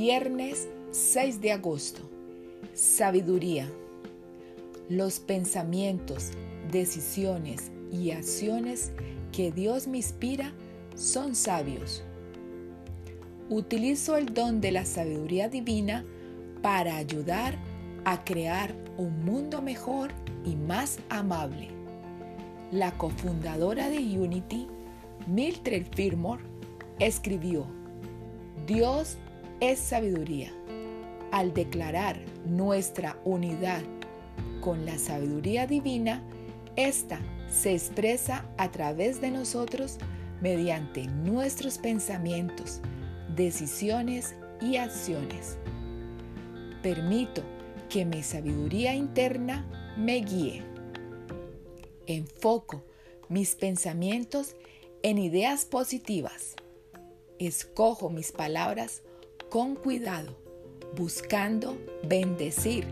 Viernes 6 de agosto. Sabiduría. Los pensamientos, decisiones y acciones que Dios me inspira son sabios. Utilizo el don de la sabiduría divina para ayudar a crear un mundo mejor y más amable. La cofundadora de Unity, Mildred Firmore, escribió, Dios es sabiduría. Al declarar nuestra unidad con la sabiduría divina, esta se expresa a través de nosotros mediante nuestros pensamientos, decisiones y acciones. Permito que mi sabiduría interna me guíe. Enfoco mis pensamientos en ideas positivas. Escojo mis palabras con cuidado, buscando bendecir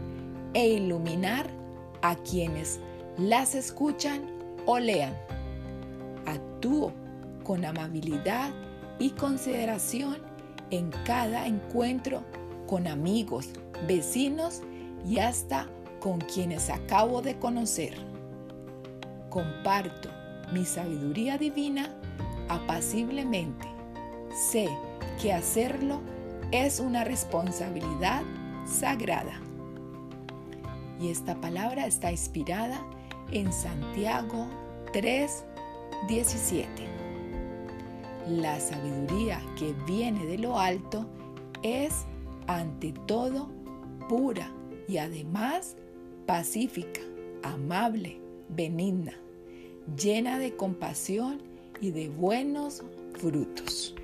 e iluminar a quienes las escuchan o lean. Actúo con amabilidad y consideración en cada encuentro con amigos, vecinos y hasta con quienes acabo de conocer. Comparto mi sabiduría divina apaciblemente. Sé que hacerlo es una responsabilidad sagrada. Y esta palabra está inspirada en Santiago 3, 17. La sabiduría que viene de lo alto es ante todo pura y además pacífica, amable, benigna, llena de compasión y de buenos frutos.